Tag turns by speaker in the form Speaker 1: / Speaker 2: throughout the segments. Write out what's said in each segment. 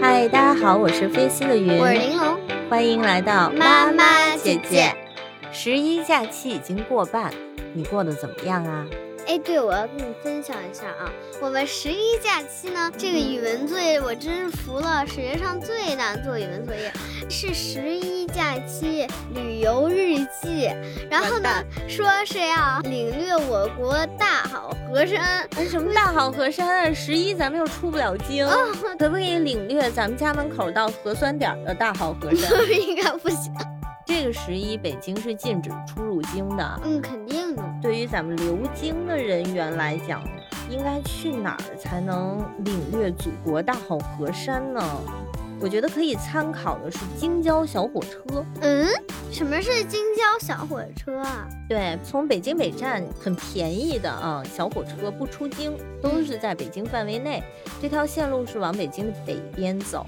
Speaker 1: 嗨，大家好，我是飞丝的云，
Speaker 2: 我是玲珑，
Speaker 1: 欢迎来到
Speaker 2: 妈妈姐姐。
Speaker 1: 十一假期已经过半，你过得怎么样啊？
Speaker 2: 哎，对，我要跟你分享一下啊，我们十一假期呢，这个语文作业我真是服了，世界上最难做语文作业是十一假期旅游日记，然后呢说是要领略我国大好河山，
Speaker 1: 什么大好河山啊？十一咱们又出不了京，可不可以领略咱们家门口到核酸点的大好河 山？
Speaker 2: 应该不行。
Speaker 1: 这个十一，北京是禁止出入京的。
Speaker 2: 嗯，肯定的。
Speaker 1: 对于咱们留京的人员来讲，应该去哪儿才能领略祖国大好河山呢？我觉得可以参考的是京郊小火车。
Speaker 2: 嗯，什么是京郊小火车啊？
Speaker 1: 对，从北京北站很便宜的啊，小火车不出京，都是在北京范围内。这条线路是往北京的北边走。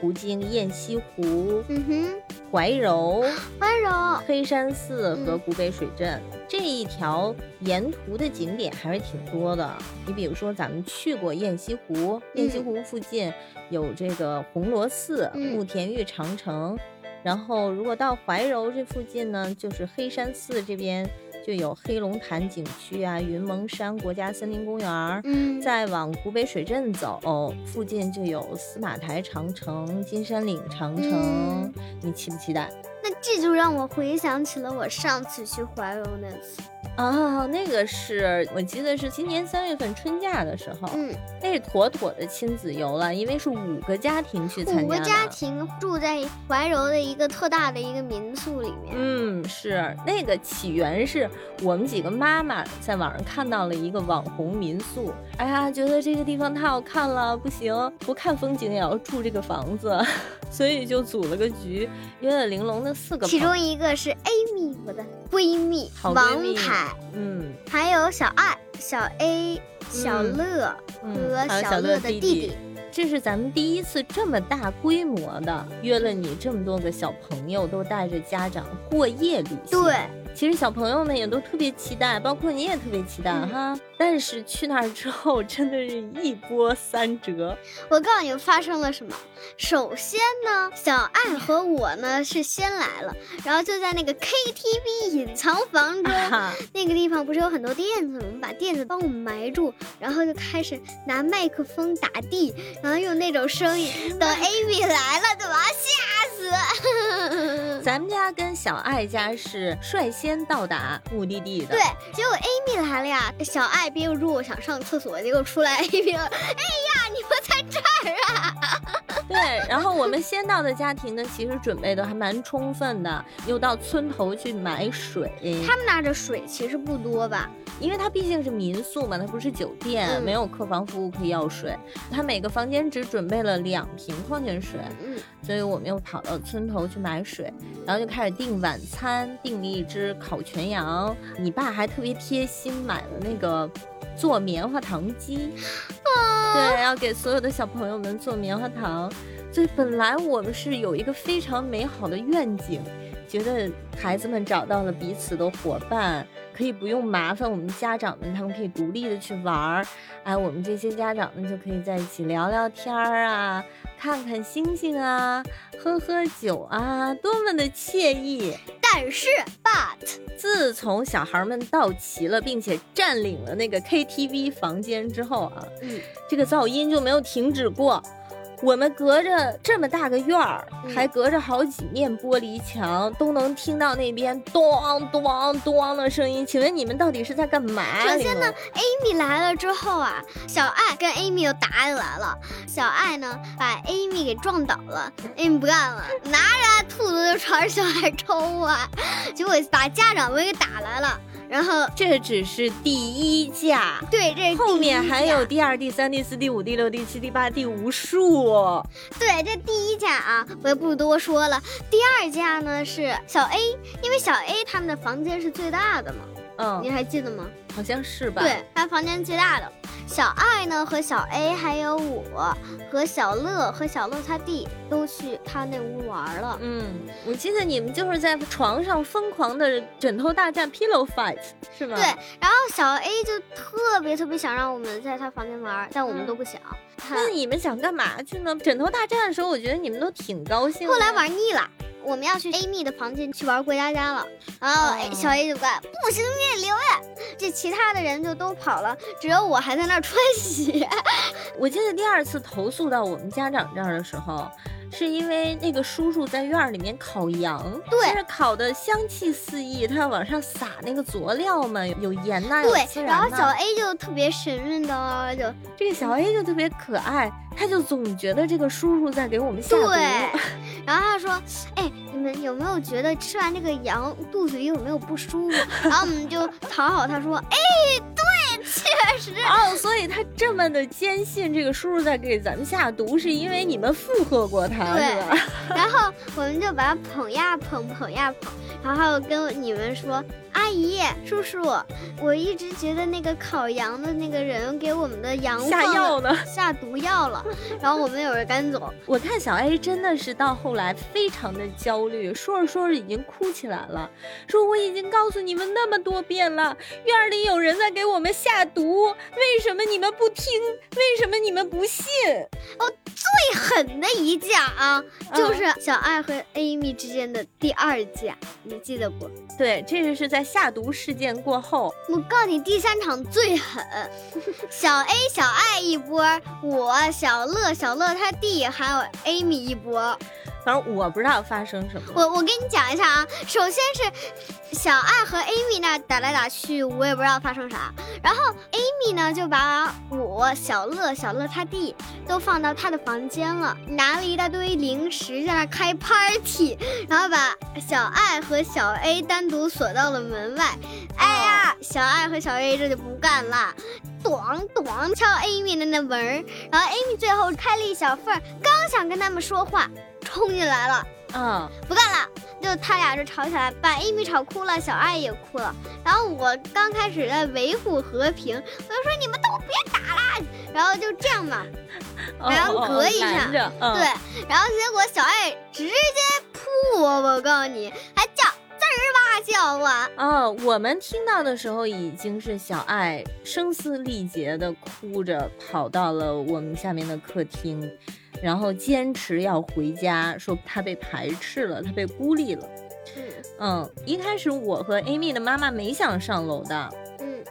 Speaker 1: 途经雁西湖、
Speaker 2: 嗯哼、
Speaker 1: 怀柔、
Speaker 2: 怀柔、
Speaker 1: 黑山寺和古北水镇这一条沿途的景点还是挺多的。你比如说，咱们去过雁西湖，雁西湖附近有这个红螺寺、慕田峪长城。然后，如果到怀柔这附近呢，就是黑山寺这边。就有黑龙潭景区啊，云蒙山国家森林公园儿。
Speaker 2: 嗯，
Speaker 1: 再往古北水镇走，附近就有司马台长城、金山岭长城。你期不期待？
Speaker 2: 那这就让我回想起了我上次去怀柔那次。
Speaker 1: 啊，那个是我记得是今年三月份春假的时候，
Speaker 2: 嗯，
Speaker 1: 那是妥妥的亲子游了，因为是五个家庭去参加
Speaker 2: 五个家庭住在怀柔的一个特大的一个民宿里面。
Speaker 1: 嗯，是那个起源是我们几个妈妈在网上看到了一个网红民宿，哎呀，觉得这个地方太好看了，不行，不看风景也要住这个房子，所以就组了个局，约了玲珑的四个，
Speaker 2: 其中一个是 Amy，我的闺蜜，王凯。
Speaker 1: 嗯，
Speaker 2: 还有小爱、小 A、小乐和小乐的弟弟，
Speaker 1: 这是咱们第一次这么大规模的约了你这么多个小朋友，都带着家长过夜旅行。
Speaker 2: 对。
Speaker 1: 其实小朋友们也都特别期待，包括你也特别期待哈。但是去那儿之后，真的是一波三折。
Speaker 2: 我告诉你发生了什么。首先呢，小爱和我呢是先来了，然后就在那个 KTV 隐藏房中，那个地方不是有很多垫子吗？我们把垫子帮我们埋住，然后就开始拿麦克风打地，然后用那种声音。等 Amy 来了，就把他吓死。
Speaker 1: 咱们家跟小爱家是率先。到达目的地的，
Speaker 2: 对，结果 Amy 来了呀，小爱憋不住想上厕所，结果出来 Amy 了，哎呀，你们在这儿啊？
Speaker 1: 对，然后我们先到的家庭呢，其实准备的还蛮充分的，又到村头去买水。
Speaker 2: 他们那的水其实不多吧？
Speaker 1: 因为它毕竟是民宿嘛，它不是酒店，没有客房服务可以要水。他每个房间只准备了两瓶矿泉水，
Speaker 2: 嗯，
Speaker 1: 所以我们又跑到村头去买水，然后就开始订晚餐，订了一只烤全羊。你爸还特别贴心买了那个做棉花糖机，对，要给所有的小朋友们做棉花糖。所以本来我们是有一个非常美好的愿景，觉得孩子们找到了彼此的伙伴。可以不用麻烦我们家长们，他们可以独立的去玩儿，哎，我们这些家长们就可以在一起聊聊天儿啊，看看星星啊，喝喝酒啊，多么的惬意。
Speaker 2: 但是，but
Speaker 1: 自从小孩们到齐了，并且占领了那个 KTV 房间之后啊，
Speaker 2: 嗯，
Speaker 1: 这个噪音就没有停止过。我们隔着这么大个院儿，还隔着好几面玻璃墙，都能听到那边咚咚咚的声音。请问你们到底是在干嘛？
Speaker 2: 首先呢，Amy 来了之后啊，小爱跟 Amy 又打起来了。小爱呢，把 Amy 给撞倒了，Amy 不干了，拿着兔子就朝着小爱抽啊，结果把家长们给打来了。然后
Speaker 1: 这只是第一架，
Speaker 2: 对，这
Speaker 1: 后面还有第二、第三、第四、第五、第六、第七、第八、第无数。
Speaker 2: 对，这第一架啊，我也不多说了。第二架呢是小 A，因为小 A 他们的房间是最大的嘛。
Speaker 1: 嗯，
Speaker 2: 你还记得吗？
Speaker 1: 好像是吧？
Speaker 2: 对，他房间最大的。小爱呢和小 A 还有我和小乐和小乐他弟都去他那屋玩了。
Speaker 1: 嗯，我记得你们就是在床上疯狂的枕头大战 pillow fight 是吗？
Speaker 2: 对，然后小 A 就特别特别想让我们在他房间玩，但我们都不想。
Speaker 1: 那你们想干嘛去呢？枕头大战的时候，我觉得你们都挺高兴。
Speaker 2: 后来玩腻了。我们要去 Amy 的房间去玩过家家了，然后小 A 就怪不行，你得留呀。这其他的人就都跑了，只有我还在那儿穿鞋。
Speaker 1: 我记得第二次投诉到我们家长这儿的时候。是因为那个叔叔在院里面烤羊，
Speaker 2: 对，是
Speaker 1: 烤的香气四溢，他要往上撒那个佐料嘛，有盐呐，
Speaker 2: 对，然后小 A 就特别神秘的，就
Speaker 1: 这个小 A 就特别可爱，他就总觉得这个叔叔在给我们下毒。
Speaker 2: 对，然后他说，哎，你们有没有觉得吃完这个羊肚子里有没有不舒服？然后我们就讨好他说，哎，对，确实。
Speaker 1: 哦，所以他这么的坚信这个叔叔在给咱们下毒，是因为你们附和过他。
Speaker 2: 对，然后我们就把他捧呀捧，捧呀捧，然后跟你们说。阿姨、叔叔，我一直觉得那个烤羊的那个人给我们的羊
Speaker 1: 下药
Speaker 2: 呢，下毒药了。然后我们有人赶走。
Speaker 1: 我看小 A 真的是到后来非常的焦虑，说着说着已经哭起来了，说我已经告诉你们那么多遍了，院里有人在给我们下毒，为什么你们不听？为什么你们不信？
Speaker 2: 哦，最狠的一架啊，就是小爱和 Amy 之间的第二架，你记得不？
Speaker 1: 对，这个是在。下毒事件过后，
Speaker 2: 我告诉你，第三场最狠，小 A 小爱一波，我小乐小乐他弟还有 Amy 一波。
Speaker 1: 反正我不知道发生什么。
Speaker 2: 我我给你讲一下啊，首先是小爱和 Amy 那打来打去，我也不知道发生啥。然后 Amy 呢就把我小乐小乐他弟都放到他的房间了，拿了一大堆零食在那开 party，然后把小爱和小 A 单独锁到了门外。哎呀，小爱和小 A 这就不干了，咣咣敲 Amy 的那门，然后 Amy 最后开了一小缝，刚想跟他们说话。冲进来了，
Speaker 1: 嗯，
Speaker 2: 不干了，就他俩就吵起来，把 Amy 吵哭了，小爱也哭了。然后我刚开始在维护和平，我就说你们都别打了，然后就这样嘛，然后隔一下，对，然后结果小爱直接扑我，我告诉你，还哇叫啊！
Speaker 1: 哦，我们听到的时候已经是小爱声嘶力竭的哭着跑到了我们下面的客厅。然后坚持要回家，说她被排斥了，她被孤立了。嗯，一开始我和 Amy 的妈妈没想上楼的。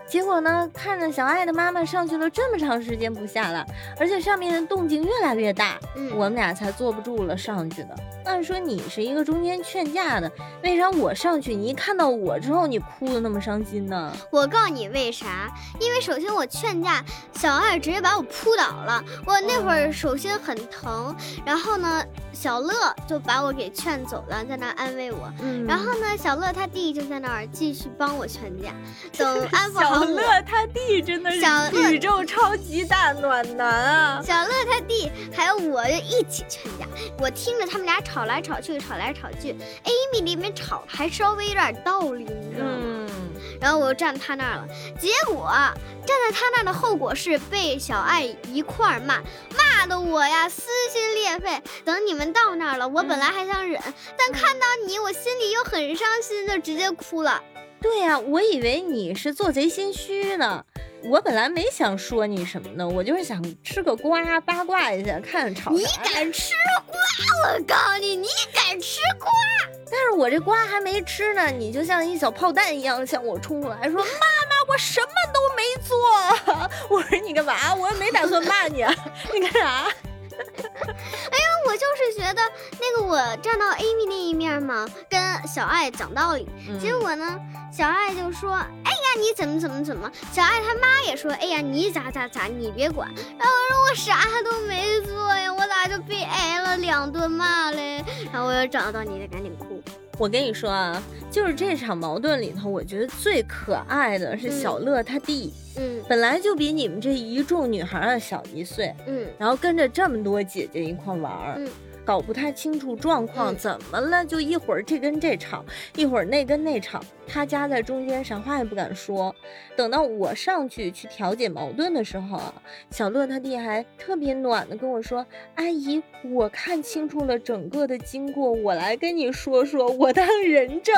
Speaker 1: 结果呢？看着小爱的妈妈上去了这么长时间不下来，而且上面的动静越来越大，
Speaker 2: 嗯，
Speaker 1: 我们俩才坐不住了上去的。按说你是一个中间劝架的，为啥我上去，你一看到我之后你哭的那么伤心呢？
Speaker 2: 我告诉你为啥？因为首先我劝架，小爱直接把我扑倒了，我那会儿手心很疼，然后呢，小乐就把我给劝走了，在那安慰我，
Speaker 1: 嗯，
Speaker 2: 然后呢，小乐他弟就在那儿继续帮我劝架，等 安抚好。
Speaker 1: 小乐 他弟真的是宇宙超级大暖男啊！
Speaker 2: 小乐他弟还有我就一起劝架，我听着他们俩吵来吵去，吵来吵去，Amy 里面吵还稍微有点道理，你知道吗？然后我就站他那儿了，结果站在他那儿的后果是被小爱一块儿骂，骂的我呀撕心裂肺。等你们到那儿了，我本来还想忍，但看到你，我心里又很伤心，就直接哭了。
Speaker 1: 对呀，我以为你是做贼心虚呢。我本来没想说你什么呢，我就是想吃个瓜八卦一下，看吵
Speaker 2: 你敢吃瓜？我告诉你，你敢吃瓜？
Speaker 1: 但是我这瓜还没吃呢，你就像一小炮弹一样向我冲过来，说：“妈妈，我什么都没做。”我说：“你干嘛？我也没打算骂你，啊，你干啥？”
Speaker 2: 哎呀，我就是觉得那个我站到 Amy 那一面嘛，跟小爱讲道理，结果呢，小爱就说：“哎呀，你怎么怎么怎么？”小爱他妈也说：“哎呀，你咋咋咋，你别管。”然后我说：“我啥都没做呀，我咋就被挨了两顿骂嘞？”然后我又找到你，得赶紧哭。
Speaker 1: 我跟你说啊，就是这场矛盾里头，我觉得最可爱的是小乐他弟。
Speaker 2: 嗯，
Speaker 1: 本来就比你们这一众女孩儿小一岁。
Speaker 2: 嗯，
Speaker 1: 然后跟着这么多姐姐一块玩儿。
Speaker 2: 嗯，
Speaker 1: 搞不太清楚状况，怎么了？就一会儿这跟这吵，一会儿那跟那吵，他夹在中间，啥话也不敢说。等到我上去去调解矛盾的时候啊，小乐他弟还特别暖的跟我说：“阿姨，我看清楚了整个的经过，我来跟你说说，我当人证。”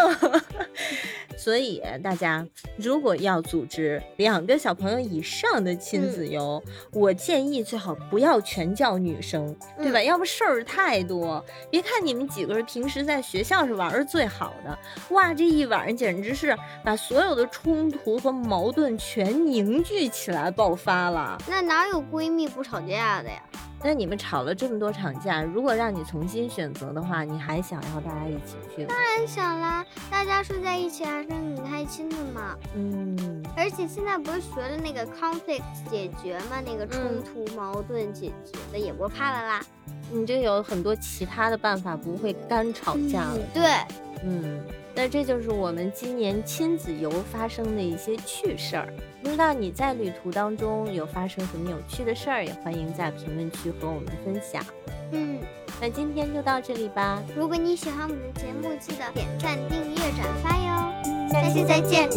Speaker 1: 所以大家如果要组织两个小朋友以上的亲子游，我建议最好不要全叫女生，对吧？要不事儿太多。别看你们几个人平时在学校是玩的最好的，哇，这一晚上简直是把所有的冲突和矛盾全凝聚起来爆发了。
Speaker 2: 那哪有闺蜜不吵架的呀？
Speaker 1: 那你们吵了这么多场架，如果让你重新选择的话，你还想要大家一起去吗？
Speaker 2: 当然想啦，大家睡在一起还是很开心的嘛。
Speaker 1: 嗯，
Speaker 2: 而且现在不是学了那个 conflict 解决吗？那个冲突矛盾解决的也不怕了啦。
Speaker 1: 你就有很多其他的办法，不会干吵架了。
Speaker 2: 对，
Speaker 1: 嗯。那这就是我们今年亲子游发生的一些趣事儿。不知道你在旅途当中有发生什么有趣的事儿，也欢迎在评论区和我们分享。
Speaker 2: 嗯，
Speaker 1: 那今天就到这里吧。
Speaker 2: 如果你喜欢我们的节目，记得点赞、订阅、转发哟。下期再见。